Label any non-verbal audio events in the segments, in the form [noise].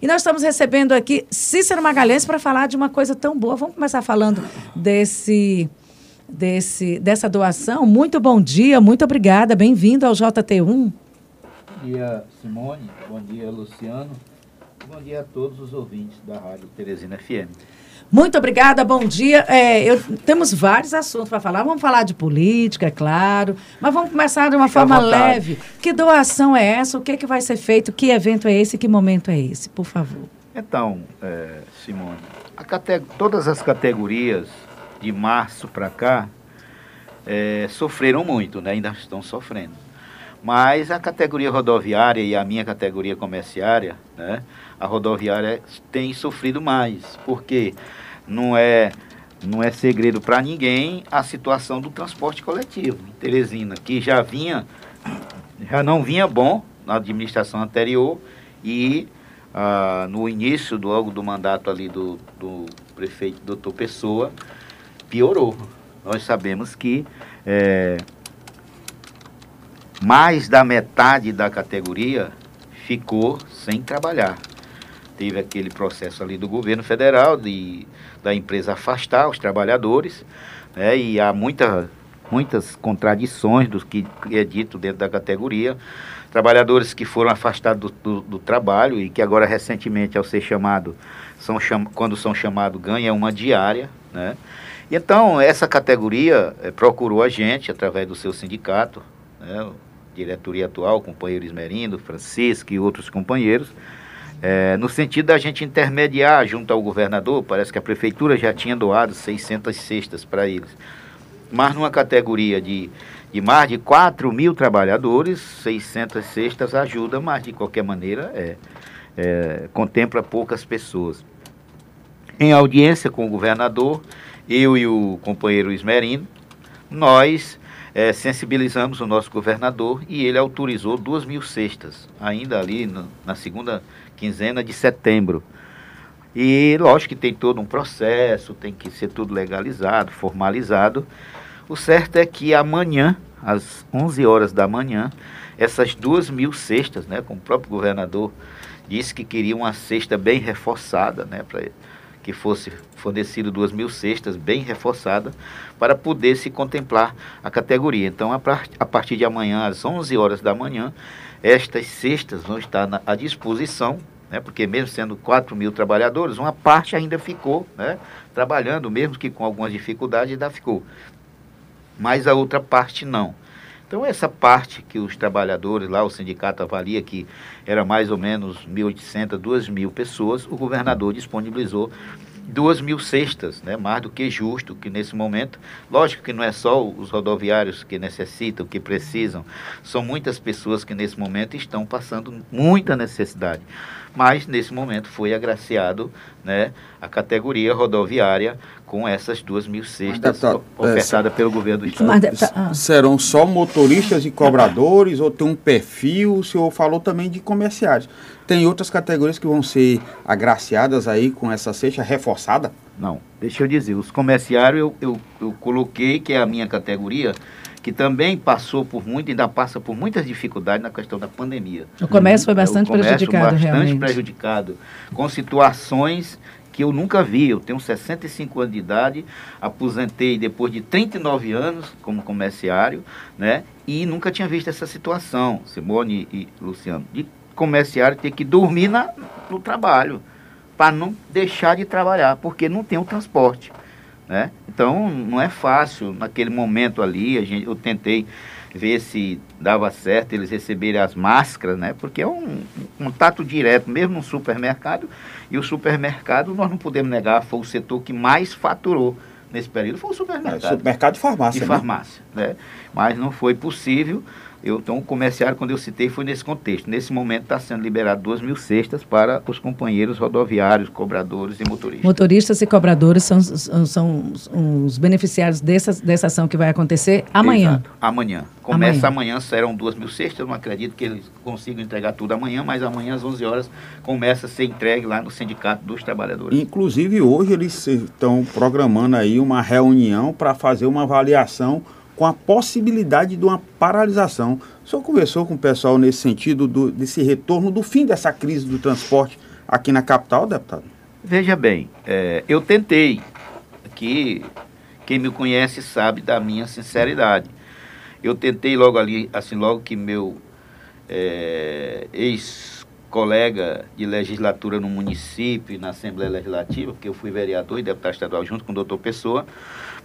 E nós estamos recebendo aqui Cícero Magalhães para falar de uma coisa tão boa. Vamos começar falando desse, desse, dessa doação. Muito bom dia, muito obrigada. Bem-vindo ao JT1. Bom dia, Simone. Bom dia, Luciano. Bom dia a todos os ouvintes da Rádio Teresina FM. Muito obrigada, bom dia. É, eu, temos vários assuntos para falar. Vamos falar de política, é claro, mas vamos começar de uma Fica forma leve. Que doação é essa? O que, é que vai ser feito? Que evento é esse? Que momento é esse? Por favor. Então, é, Simone, todas as categorias de março para cá é, sofreram muito, né? ainda estão sofrendo. Mas a categoria rodoviária e a minha categoria comerciária, né? a rodoviária tem sofrido mais, porque não é não é segredo para ninguém a situação do transporte coletivo em Teresina, que já vinha já não vinha bom na administração anterior e ah, no início do logo do mandato ali do, do prefeito doutor Pessoa piorou. Nós sabemos que é, mais da metade da categoria ficou sem trabalhar teve aquele processo ali do governo federal de, da empresa afastar os trabalhadores, né, e há muita, muitas contradições do que é dito dentro da categoria. Trabalhadores que foram afastados do, do, do trabalho e que agora recentemente, ao ser chamado, são cham, quando são chamados, ganham uma diária, né? Então, essa categoria é, procurou a gente, através do seu sindicato, né, diretoria atual, companheiro Esmerindo, Francisco e outros companheiros, é, no sentido da gente intermediar junto ao governador, parece que a prefeitura já tinha doado 600 cestas para eles. Mas numa categoria de, de mais de 4 mil trabalhadores, 600 cestas ajuda, mas de qualquer maneira é, é, contempla poucas pessoas. Em audiência com o governador, eu e o companheiro Ismerino, nós é, sensibilizamos o nosso governador e ele autorizou duas mil cestas, ainda ali no, na segunda quinzena de setembro. E lógico que tem todo um processo, tem que ser tudo legalizado, formalizado. O certo é que amanhã, às 11 horas da manhã, essas duas mil cestas, né, como o próprio governador disse que queria uma cesta bem reforçada, né, para que fosse fornecido duas mil cestas bem reforçada para poder se contemplar a categoria. Então, a, partir de amanhã, às 11 horas da manhã, estas cestas vão estar à disposição, né, porque mesmo sendo 4 mil trabalhadores, uma parte ainda ficou né, trabalhando, mesmo que com algumas dificuldades, ainda ficou. Mas a outra parte não. Então, essa parte que os trabalhadores lá, o sindicato avalia que era mais ou menos 1.800, 2.000 pessoas, o governador disponibilizou duas mil cestas, né? mais do que justo que nesse momento. Lógico que não é só os rodoviários que necessitam, que precisam, são muitas pessoas que nesse momento estão passando muita necessidade. Mas nesse momento foi agraciado né, a categoria rodoviária com essas duas mil cestas ofertadas pelo governo do Estado. Ah. Serão só motoristas e cobradores ou tem um perfil? O senhor falou também de comerciários. Tem outras categorias que vão ser agraciadas aí com essa cesta reforçada? Não, deixa eu dizer, os comerciários eu, eu, eu coloquei, que é a minha categoria, que também passou por muito, ainda passa por muitas dificuldades na questão da pandemia. O comércio foi bastante o comércio prejudicado, bastante realmente. prejudicado, com situações que eu nunca vi. Eu tenho 65 anos de idade, aposentei depois de 39 anos como comerciário, né? E nunca tinha visto essa situação, Simone e Luciano, de comerciário ter que dormir na, no trabalho, para não deixar de trabalhar, porque não tem o transporte. Né? Então não é fácil naquele momento ali, a gente, eu tentei ver se dava certo eles receberem as máscaras, né? Porque é um, um contato direto, mesmo no supermercado, e o supermercado, nós não podemos negar, foi o setor que mais faturou nesse período, foi o supermercado. É, supermercado e farmácia. E né? farmácia, né? Mas não foi possível eu, então, o comerciário, quando eu citei, foi nesse contexto. Nesse momento está sendo liberado 2 mil cestas para os companheiros rodoviários, cobradores e motoristas. Motoristas e cobradores são, são os beneficiários dessa, dessa ação que vai acontecer amanhã. Exato. Amanhã. Começa amanhã, amanhã serão 2 mil cestas. Eu não acredito que eles consigam entregar tudo amanhã, mas amanhã às 11 horas começa a ser entregue lá no Sindicato dos Trabalhadores. Inclusive, hoje eles estão programando aí uma reunião para fazer uma avaliação com a possibilidade de uma paralisação. O senhor conversou com o pessoal nesse sentido do, desse retorno do fim dessa crise do transporte aqui na capital, deputado? Veja bem, é, eu tentei, aqui quem me conhece sabe da minha sinceridade. Eu tentei logo ali, assim, logo que meu é, ex-colega de legislatura no município, na Assembleia Legislativa, porque eu fui vereador e deputado estadual junto com o doutor Pessoa,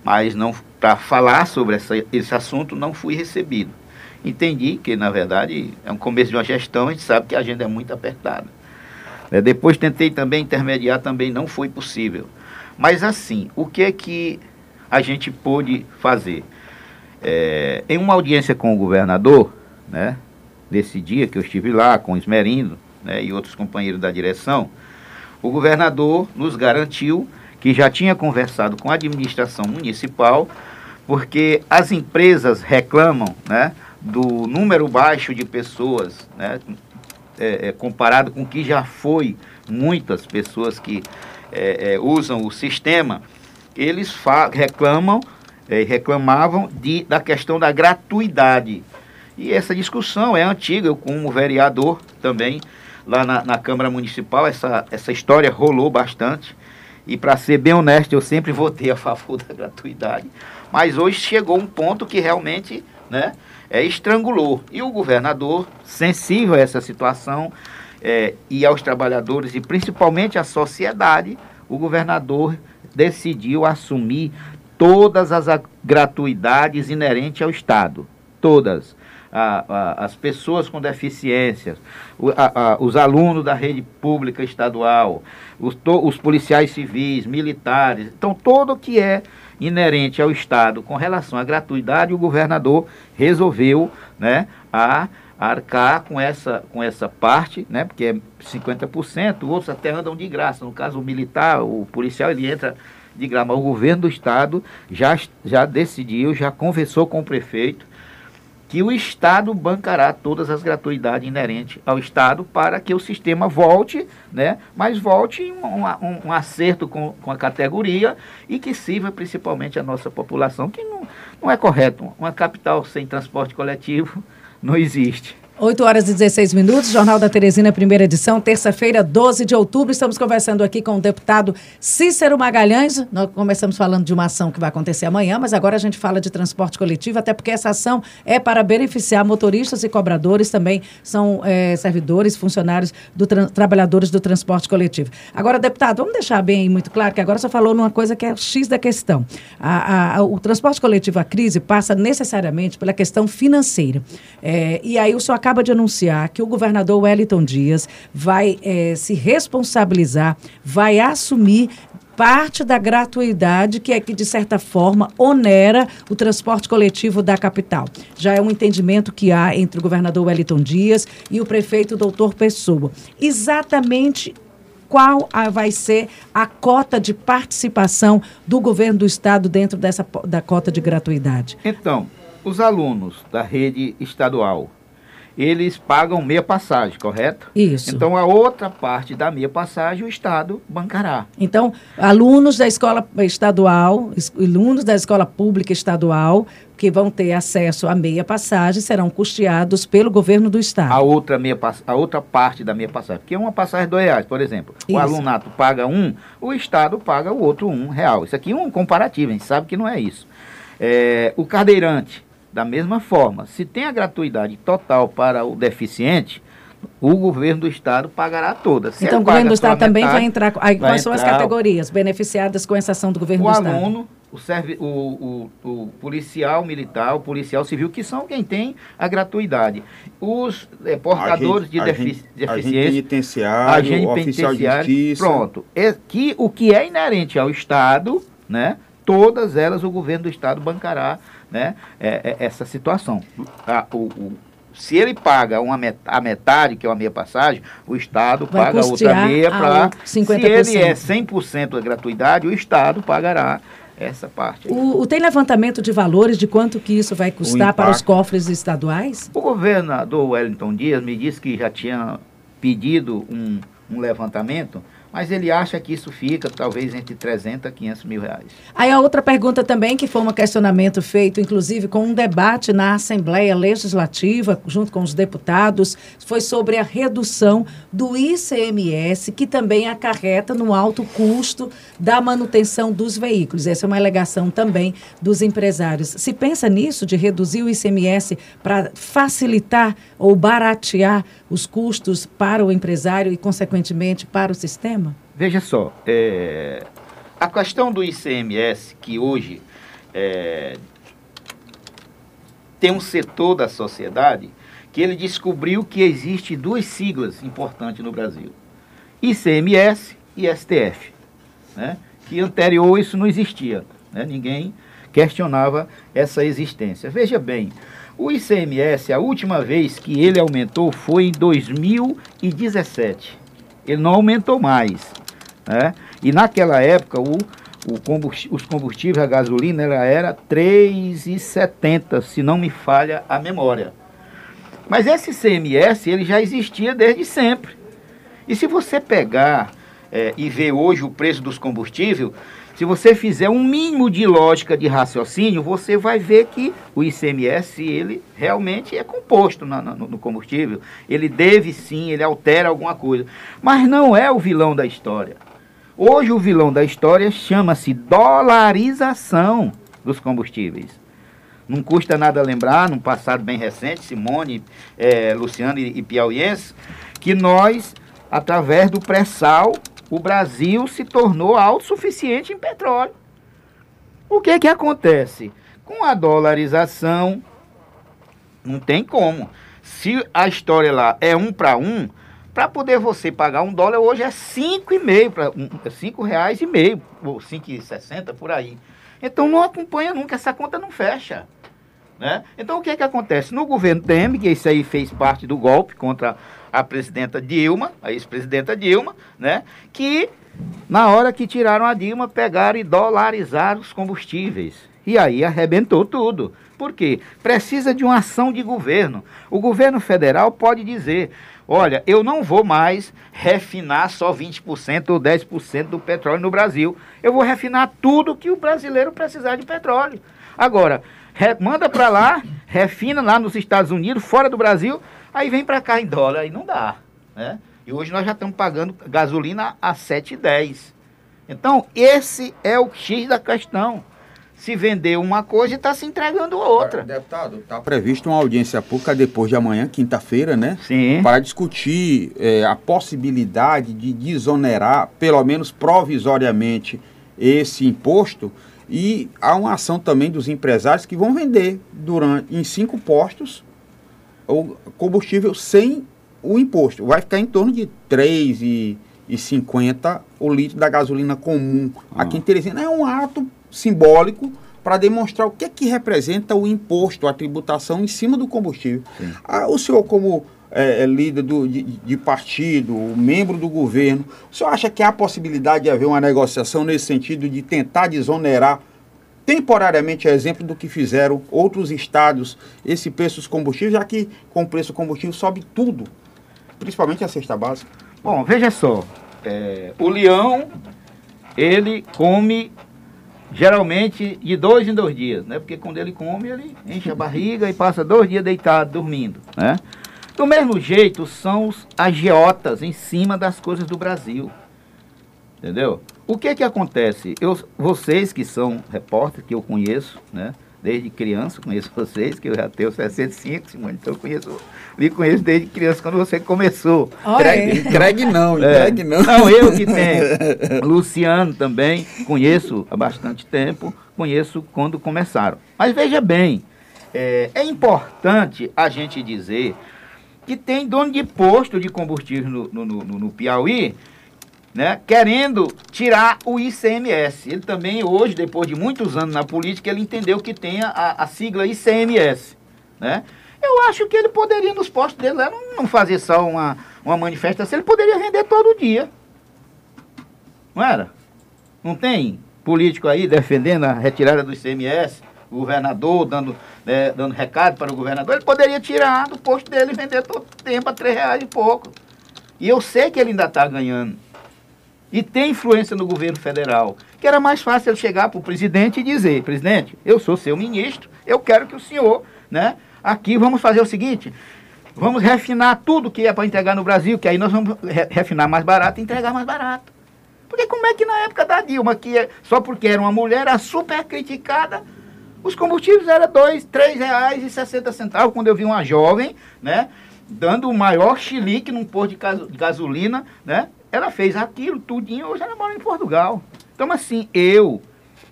mas não para falar sobre essa, esse assunto não fui recebido. Entendi que, na verdade, é um começo de uma gestão, a gente sabe que a agenda é muito apertada. É, depois tentei também intermediar, também não foi possível. Mas assim, o que é que a gente pôde fazer? É, em uma audiência com o governador, né, nesse dia que eu estive lá com o Esmerindo né, e outros companheiros da direção, o governador nos garantiu que já tinha conversado com a administração municipal, porque as empresas reclamam né, do número baixo de pessoas, né, é, é, comparado com o que já foi muitas pessoas que é, é usam o sistema, eles reclamam é, reclamavam de, da questão da gratuidade. E essa discussão é antiga, eu como vereador também, lá na, na Câmara Municipal, essa, essa história rolou bastante. E para ser bem honesto, eu sempre votei a favor da gratuidade. Mas hoje chegou um ponto que realmente né, é, estrangulou. E o governador, sensível a essa situação, é, e aos trabalhadores, e principalmente à sociedade, o governador decidiu assumir todas as gratuidades inerentes ao Estado. Todas. A, a, as pessoas com deficiências, a, os alunos da rede pública estadual, os, to, os policiais civis, militares. Então, todo que é inerente ao Estado com relação à gratuidade, o governador resolveu né, a arcar com essa, com essa parte, né, porque é 50%, outros até andam de graça. No caso, o militar, o policial, ele entra de Gramado, o governo do estado já, já decidiu, já conversou com o prefeito que o Estado bancará todas as gratuidades inerentes ao Estado para que o sistema volte, né, mas volte um, um, um acerto com, com a categoria e que sirva principalmente a nossa população, que não, não é correto. Uma capital sem transporte coletivo [laughs] não existe. 8 horas e 16 minutos, Jornal da Teresina, primeira edição, terça-feira, 12 de outubro. Estamos conversando aqui com o deputado Cícero Magalhães. Nós começamos falando de uma ação que vai acontecer amanhã, mas agora a gente fala de transporte coletivo, até porque essa ação é para beneficiar motoristas e cobradores, também são é, servidores, funcionários, do trabalhadores do transporte coletivo. Agora, deputado, vamos deixar bem muito claro que agora você falou numa coisa que é o X da questão. A, a, o transporte coletivo, a crise, passa necessariamente pela questão financeira. É, e aí o senhor acaba acaba de anunciar que o governador Wellington Dias vai é, se responsabilizar, vai assumir parte da gratuidade que é que, de certa forma, onera o transporte coletivo da capital. Já é um entendimento que há entre o governador Wellington Dias e o prefeito doutor Pessoa. Exatamente qual a, vai ser a cota de participação do governo do estado dentro dessa da cota de gratuidade? Então, os alunos da rede estadual eles pagam meia passagem, correto? Isso. Então, a outra parte da meia passagem, o Estado bancará. Então, alunos da escola estadual, alunos da escola pública estadual, que vão ter acesso à meia passagem, serão custeados pelo governo do Estado. A outra, meia, a outra parte da meia passagem, que é uma passagem de reais, por exemplo. Isso. O alunato paga um, o Estado paga o outro um real. Isso aqui é um comparativo, a gente sabe que não é isso. É, o cadeirante da mesma forma, se tem a gratuidade total para o deficiente, o governo do estado pagará todas. Se então o governo do estado também metade, vai entrar. Aí, vai quais são as categorias beneficiadas com essa ação do governo do aluno, estado? O aluno, o, o, o, o, policial militar, o policial civil, que são quem tem a gratuidade. Os é, portadores de defici deficiência. Agente penitenciário, agente oficial penitenciário, de justiça. Pronto. É, que, o que é inerente ao estado, né? Todas elas o governo do estado bancará né, é, é essa situação. A, o, o, se ele paga uma met a metade, que é uma meia passagem, o Estado Vai paga outra meia para. Se ele é 100% da gratuidade, o Estado pagará essa parte. O, o, tem levantamento de valores de quanto que isso vai custar para os cofres estaduais? O governador Wellington Dias me disse que já tinha pedido um, um levantamento mas ele acha que isso fica talvez entre 300 a 500 mil reais. Aí a outra pergunta também, que foi um questionamento feito, inclusive, com um debate na Assembleia Legislativa, junto com os deputados, foi sobre a redução do ICMS, que também acarreta no alto custo da manutenção dos veículos. Essa é uma alegação também dos empresários. Se pensa nisso, de reduzir o ICMS para facilitar ou baratear os custos para o empresário e, consequentemente, para o sistema? Veja só, é, a questão do ICMS, que hoje é, tem um setor da sociedade que ele descobriu que existe duas siglas importantes no Brasil: ICMS e STF. Né? Que anterior isso não existia. Né? Ninguém questionava essa existência. Veja bem, o ICMS, a última vez que ele aumentou foi em 2017. Ele não aumentou mais. Né? E naquela época, o, o os combustíveis, a gasolina, ela era 3,70, se não me falha a memória. Mas esse ICMS, ele já existia desde sempre. E se você pegar é, e ver hoje o preço dos combustíveis, se você fizer um mínimo de lógica de raciocínio, você vai ver que o ICMS, ele realmente é composto no, no, no combustível. Ele deve sim, ele altera alguma coisa. Mas não é o vilão da história. Hoje o vilão da história chama-se dolarização dos combustíveis. Não custa nada lembrar, num passado bem recente, Simone, é, Luciano e, e Piauiense, que nós, através do pré-sal, o Brasil se tornou autossuficiente em petróleo. O que que acontece? Com a dolarização, não tem como. Se a história lá é um para um, para poder você pagar um dólar hoje é cinco e meio, para é cinco reais e meio, ou cinco e sessenta por aí. Então não acompanha nunca, essa conta não fecha. Né? Então o que é que acontece? No governo Temer, que isso aí fez parte do golpe contra a presidenta Dilma, a ex-presidenta Dilma, né? Que na hora que tiraram a Dilma, pegaram e dolarizaram os combustíveis. E aí arrebentou tudo. Por quê? Precisa de uma ação de governo. O governo federal pode dizer: olha, eu não vou mais refinar só 20% ou 10% do petróleo no Brasil. Eu vou refinar tudo que o brasileiro precisar de petróleo. Agora, re, manda para lá, refina lá nos Estados Unidos, fora do Brasil, Aí vem para cá em dólar, aí não dá. Né? E hoje nós já estamos pagando gasolina a 7,10. Então, esse é o X da questão. Se vender uma coisa e está se entregando outra. Deputado, está previsto uma audiência pública depois de amanhã, quinta-feira, né? Sim. Para discutir é, a possibilidade de desonerar, pelo menos provisoriamente, esse imposto. E há uma ação também dos empresários que vão vender durante, em cinco postos o combustível sem o imposto. Vai ficar em torno de R$ 3,50 o litro da gasolina comum. Ah. Aqui em Teresina é um ato simbólico para demonstrar o que é que representa o imposto, a tributação em cima do combustível. Ah, o senhor, como é, é, líder do, de, de, partido, membro do governo, o senhor acha que há possibilidade de haver uma negociação nesse sentido de tentar desonerar temporariamente é exemplo do que fizeram outros estados, esse preço dos combustíveis, já que com o preço do combustível sobe tudo, principalmente a cesta básica. Bom, veja só, é, o leão, ele come geralmente de dois em dois dias, né? Porque quando ele come, ele enche a barriga e passa dois dias deitado, dormindo, né? Do mesmo jeito, são os agiotas em cima das coisas do Brasil. Entendeu? O que que acontece? Eu, vocês que são repórteres, que eu conheço, né? Desde criança, conheço vocês, que eu já tenho 65, Simone, então eu conheço, me conheço desde criança, quando você começou. Entregue não, entregue é, não. Não, eu que [laughs] tenho. Luciano também, conheço há bastante tempo, conheço quando começaram. Mas veja bem, é, é importante a gente dizer que tem dono de posto de combustível no, no, no, no Piauí né, querendo tirar o ICMS. Ele também, hoje, depois de muitos anos na política, ele entendeu que tem a, a sigla ICMS. Né? Eu acho que ele poderia, nos postos dele, não, não fazer só uma, uma manifestação, ele poderia vender todo dia. Não era? Não tem político aí defendendo a retirada do ICMS, o governador dando, né, dando recado para o governador, ele poderia tirar do posto dele e vender todo tempo a três reais e pouco. E eu sei que ele ainda está ganhando e tem influência no governo federal, que era mais fácil ele chegar para o presidente e dizer, presidente, eu sou seu ministro, eu quero que o senhor, né, aqui vamos fazer o seguinte, vamos refinar tudo que é para entregar no Brasil, que aí nós vamos re refinar mais barato e entregar mais barato. Porque como é que na época da Dilma, que é, só porque era uma mulher, era super criticada, os combustíveis eram dois, três reais e sessenta centavos, quando eu vi uma jovem, né, dando o maior chilique num posto de gasolina, né, ela fez aquilo, tudinho, hoje ela mora em Portugal. Então, assim, eu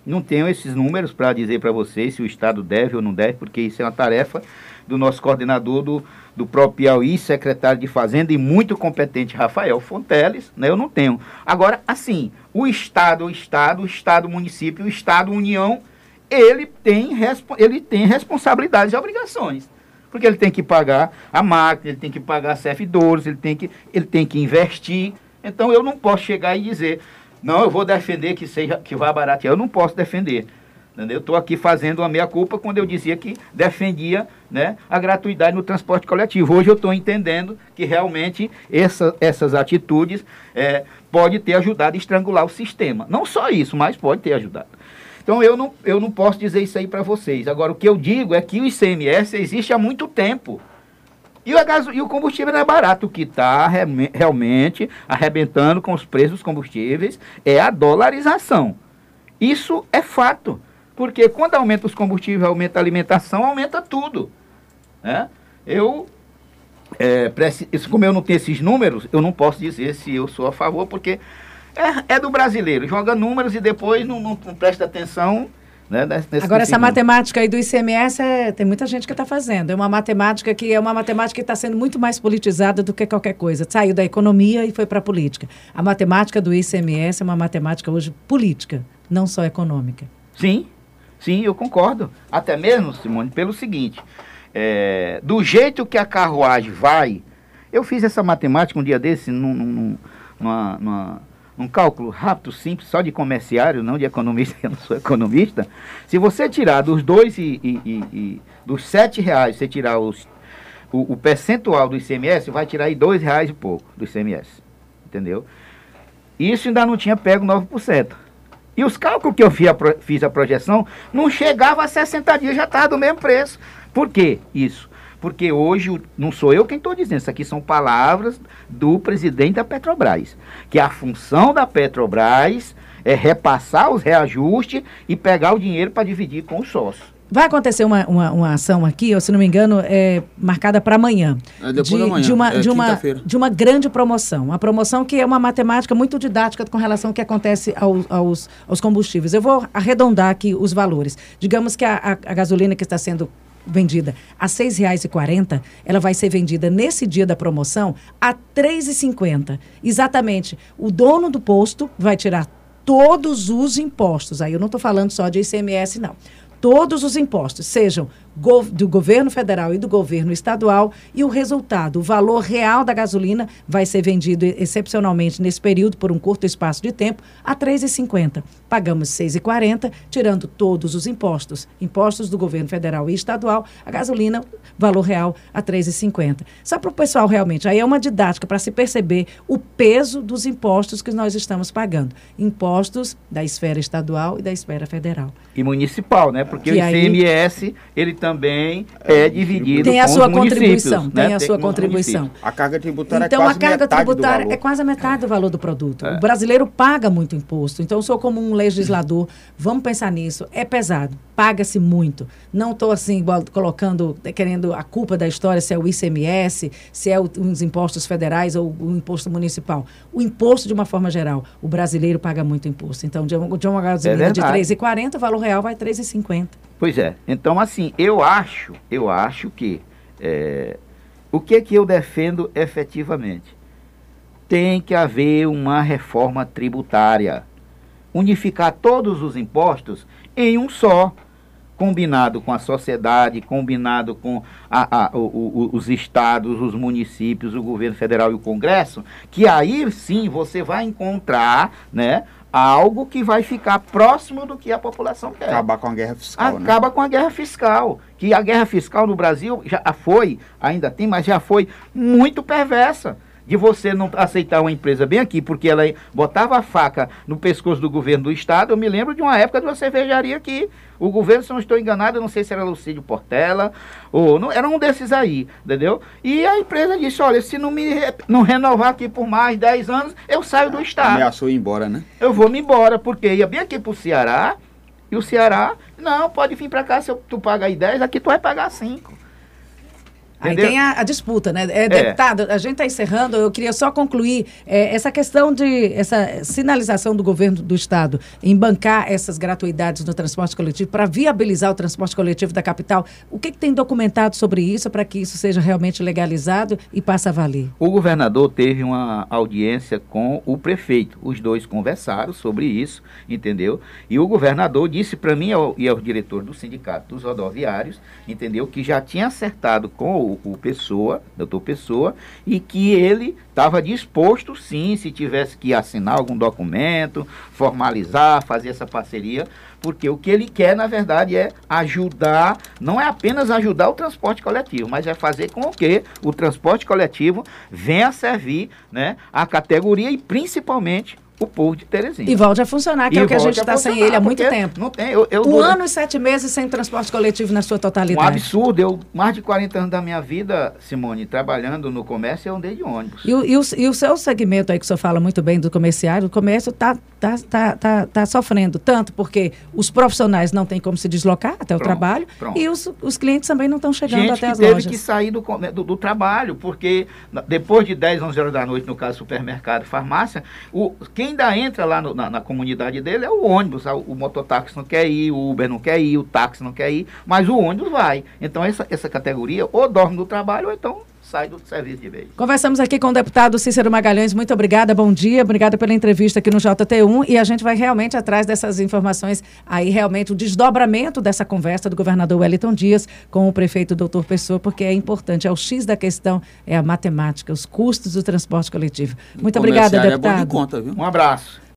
não tenho esses números para dizer para vocês se o Estado deve ou não deve, porque isso é uma tarefa do nosso coordenador do, do próprio Piauí, secretário de Fazenda e muito competente, Rafael Fonteles, né? Eu não tenho. Agora, assim, o Estado, o Estado, o Estado, município, o Estado, União, ele tem, ele tem responsabilidades e obrigações. Porque ele tem que pagar a máquina, ele tem que pagar servidores, ele tem que, ele tem que investir. Então eu não posso chegar e dizer, não, eu vou defender que seja que vá baratear. Eu não posso defender. Entendeu? Eu estou aqui fazendo a minha culpa quando eu dizia que defendia né, a gratuidade no transporte coletivo. Hoje eu estou entendendo que realmente essa, essas atitudes é, pode ter ajudado a estrangular o sistema. Não só isso, mas pode ter ajudado. Então eu não, eu não posso dizer isso aí para vocês. Agora, o que eu digo é que o ICMS existe há muito tempo. E o, gás, e o combustível não é barato. O que está re, realmente arrebentando com os preços dos combustíveis é a dolarização. Isso é fato. Porque quando aumenta os combustíveis, aumenta a alimentação, aumenta tudo. Né? Eu, é, como eu não tenho esses números, eu não posso dizer se eu sou a favor, porque é, é do brasileiro. Joga números e depois não, não, não presta atenção né, nesse, Agora, essa matemática aí do ICMS, é, tem muita gente que está fazendo. É uma matemática que é uma matemática que está sendo muito mais politizada do que qualquer coisa. Saiu da economia e foi para a política. A matemática do ICMS é uma matemática hoje política, não só econômica. Sim, sim, eu concordo. Até mesmo, Simone, pelo seguinte: é, do jeito que a carruagem vai, eu fiz essa matemática um dia desse num, num, numa, numa um cálculo rápido, simples, só de comerciário, não de economista, [laughs] eu não sou economista. Se você tirar dos dois e, e, e, e dos sete reais, você tirar os, o, o, percentual do ICMS, vai tirar aí dois reais e pouco do ICMS. Entendeu? Isso ainda não tinha pego 9%. E os cálculos que eu fiz a, fiz a projeção não chegava a 60 dias, já estava do mesmo preço. Por que isso? Porque hoje não sou eu quem estou dizendo, isso aqui são palavras do presidente da Petrobras, que a função da Petrobras é repassar os reajustes e pegar o dinheiro para dividir com os sócios. Vai acontecer uma, uma, uma, ação aqui, ou se não me engano, é marcada para amanhã. É depois de, da manhã, de uma, é de, uma, de uma grande promoção. Uma promoção que é uma matemática muito didática com relação ao que acontece ao, aos, aos combustíveis. Eu vou arredondar aqui os valores. Digamos que a, a, a gasolina que está sendo vendida a R$ 6,40, ela vai ser vendida nesse dia da promoção a R$ 3,50. Exatamente. O dono do posto vai tirar todos os impostos. Aí eu não estou falando só de ICMS, não. Todos os impostos, sejam do governo federal e do governo estadual e o resultado, o valor real da gasolina vai ser vendido excepcionalmente nesse período por um curto espaço de tempo a R$ 3,50. Pagamos R$ 6,40, tirando todos os impostos, impostos do governo federal e estadual, a gasolina, valor real a R$ 3,50. Só para o pessoal realmente, aí é uma didática para se perceber o peso dos impostos que nós estamos pagando. Impostos da esfera estadual e da esfera federal. E municipal, né? Porque que o ICMS, aí, ele também é, é dividido tem a sua contribuição né? tem a sua contribuição. A carga tributária é então, é quase a carga tributária é quase a metade do valor do produto. É. o brasileiro paga muito imposto. Então eu sou como um legislador vamos pensar nisso. É pesado paga-se muito. Não estou assim colocando querendo a culpa da história se é o ICMS se é o, os impostos federais ou o imposto municipal. O imposto de uma forma geral o brasileiro paga muito imposto. Então de uma, de uma gasolina é de 3,40 o valor real vai 3,50 Pois é. Então, assim, eu acho, eu acho que é, o que é que eu defendo efetivamente? Tem que haver uma reforma tributária. Unificar todos os impostos em um só combinado com a sociedade, combinado com a, a, o, o, os estados, os municípios, o governo federal e o Congresso, que aí sim você vai encontrar né, algo que vai ficar próximo do que a população quer. Acabar com a guerra fiscal. Né? Acaba né? com a guerra fiscal. Que a guerra fiscal no Brasil já foi, ainda tem, mas já foi muito perversa. De você não aceitar uma empresa bem aqui, porque ela botava a faca no pescoço do governo do estado. Eu me lembro de uma época de uma cervejaria que o governo, se não estou enganado, não sei se era Lucídio Portela, ou não, era um desses aí, entendeu? E a empresa disse, olha, se não me não renovar aqui por mais 10 anos, eu saio do estado. Ameaçou ir embora, né? Eu vou me embora, porque ia bem aqui para o Ceará, e o Ceará, não, pode vir para cá, se eu, tu paga aí 10, aqui tu vai pagar 5. Aí tem a, a, disputa, né? É, é. Deputado, a gente está encerrando, eu queria só concluir é, essa questão de essa sinalização do governo do Estado em bancar essas gratuidades no transporte coletivo para viabilizar o transporte coletivo da capital. O que, que tem documentado sobre isso para que isso seja realmente legalizado e passe a valer? O governador teve uma audiência com o prefeito. Os dois conversaram sobre isso, entendeu? E o governador disse para mim e ao diretor do sindicato dos rodoviários, entendeu? Que já tinha acertado com o o, Pessoa, doutor Pessoa, e que ele estava disposto, sim, se tivesse que assinar algum documento, formalizar, fazer essa parceria, porque o que ele quer, na verdade, é ajudar, não é apenas ajudar o transporte coletivo, mas é fazer com que o transporte coletivo venha a servir né, a categoria e principalmente o povo de Teresina. E volte a funcionar, que e é o que a gente está sem ele há muito tempo. Não tem. Eu, eu um dou... ano e sete meses sem transporte coletivo na sua totalidade. Um absurdo. Eu, mais de 40 anos da minha vida, Simone, trabalhando no comércio, eu andei de ônibus. E, e, o, e o seu segmento aí, que o senhor fala muito bem do comerciário, o comércio está tá, tá, tá, tá sofrendo tanto porque os profissionais não têm como se deslocar até o pronto, trabalho pronto. e os, os clientes também não estão chegando gente até as teve lojas. teve que sair do, do, do, trabalho, porque depois de 10, 11 horas da noite, no caso supermercado, farmácia, o, quem ainda entra lá no na, na, comunidade dele é o ônibus. O, o mototáxi não quer ir, o Uber não quer ir, o táxi não quer ir, mas o ônibus vai. Então, essa, essa categoria ou dorme do trabalho ou então sai do serviço de veículo. Conversamos aqui com o deputado Cícero Magalhães. Muito obrigada, bom dia. Obrigada pela entrevista aqui no JT1. E a gente vai realmente atrás dessas informações aí, realmente, o desdobramento dessa conversa do governador Wellington Dias com o prefeito doutor Pessoa, porque é importante. É o X da questão, é a matemática, os custos do transporte coletivo. Muito obrigada, deputado. É bom de conta, viu? Um abraço.